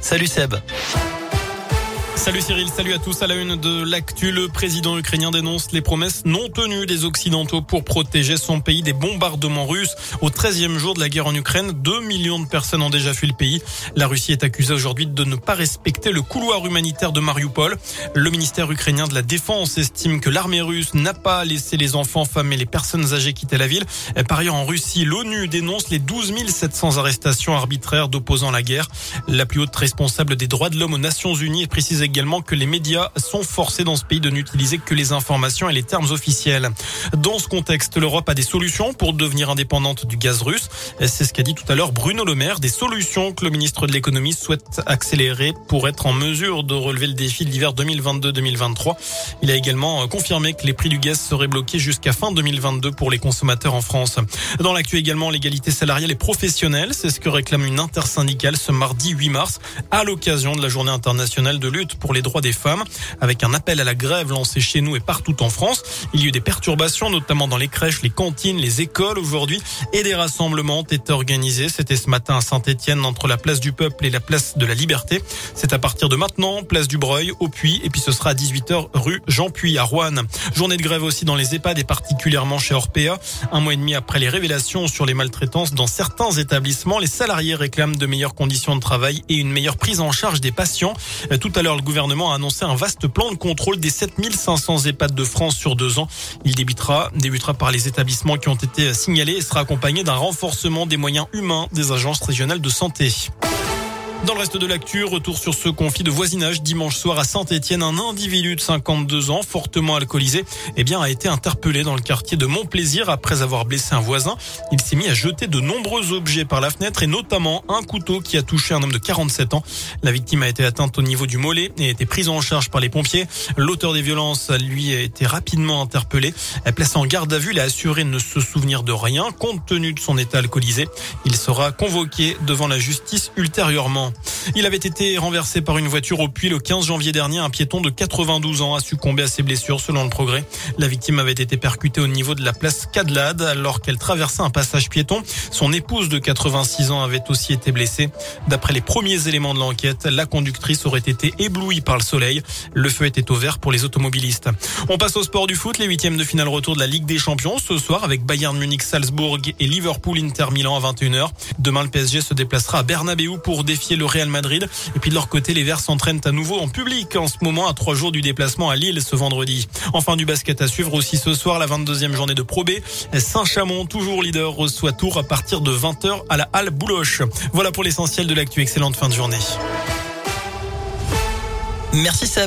Salut Seb. Salut Cyril, salut à tous. À la une de l'actu, le président ukrainien dénonce les promesses non tenues des Occidentaux pour protéger son pays des bombardements russes. Au 13e jour de la guerre en Ukraine, 2 millions de personnes ont déjà fui le pays. La Russie est accusée aujourd'hui de ne pas respecter le couloir humanitaire de Mariupol. Le ministère ukrainien de la Défense estime que l'armée russe n'a pas laissé les enfants, femmes et les personnes âgées quitter la ville. Par ailleurs, en Russie, l'ONU dénonce les 12 700 arrestations arbitraires d'opposants à la guerre. La plus haute responsable des droits de l'homme aux Nations Unies précise également que les médias sont forcés dans ce pays de n'utiliser que les informations et les termes officiels. Dans ce contexte, l'Europe a des solutions pour devenir indépendante du gaz russe. C'est ce qu'a dit tout à l'heure Bruno Le Maire, des solutions que le ministre de l'économie souhaite accélérer pour être en mesure de relever le défi de l'hiver 2022-2023. Il a également confirmé que les prix du gaz seraient bloqués jusqu'à fin 2022 pour les consommateurs en France. Dans l'actu également, l'égalité salariale et professionnelle, c'est ce que réclame une intersyndicale ce mardi 8 mars à l'occasion de la journée internationale de lutte pour les droits des femmes, avec un appel à la grève lancé chez nous et partout en France. Il y a eu des perturbations, notamment dans les crèches, les cantines, les écoles aujourd'hui, et des rassemblements ont été organisés. C'était ce matin à Saint-Etienne, entre la place du Peuple et la place de la Liberté. C'est à partir de maintenant, place du Breuil, au Puy, et puis ce sera à 18h rue Jean Puy à Rouen. Journée de grève aussi dans les EHPAD et particulièrement chez Orpea. Un mois et demi après les révélations sur les maltraitances dans certains établissements, les salariés réclament de meilleures conditions de travail et une meilleure prise en charge des patients. Tout à l'heure, le gouvernement a annoncé un vaste plan de contrôle des 7500 EHPAD de France sur deux ans. Il débutera, débutera par les établissements qui ont été signalés et sera accompagné d'un renforcement des moyens humains des agences régionales de santé. Dans le reste de l'actu, retour sur ce conflit de voisinage dimanche soir à Saint-Etienne. Un individu de 52 ans, fortement alcoolisé, eh bien, a été interpellé dans le quartier de Montplaisir après avoir blessé un voisin. Il s'est mis à jeter de nombreux objets par la fenêtre et notamment un couteau qui a touché un homme de 47 ans. La victime a été atteinte au niveau du mollet et a été prise en charge par les pompiers. L'auteur des violences, lui, a été rapidement interpellé. Placé en garde à vue, il a assuré ne se souvenir de rien compte tenu de son état alcoolisé. Il sera convoqué devant la justice ultérieurement. Il avait été renversé par une voiture au puits le 15 janvier dernier. Un piéton de 92 ans a succombé à ses blessures selon le progrès. La victime avait été percutée au niveau de la place Cadlade alors qu'elle traversait un passage piéton. Son épouse de 86 ans avait aussi été blessée. D'après les premiers éléments de l'enquête, la conductrice aurait été éblouie par le soleil. Le feu était ouvert pour les automobilistes. On passe au sport du foot, les huitièmes de finale retour de la Ligue des Champions ce soir avec Bayern Munich, Salzbourg et Liverpool Inter Milan à 21h. Demain, le PSG se déplacera à Bernabeu pour défier le Real Madrid. Et puis de leur côté, les Verts s'entraînent à nouveau en public en ce moment à trois jours du déplacement à Lille ce vendredi. Enfin du basket à suivre aussi ce soir, la 22e journée de Pro B. Saint-Chamond, toujours leader, reçoit Tours à partir de 20h à la Halle Bouloche. Voilà pour l'essentiel de l'actu. Excellente fin de journée. Merci Seb.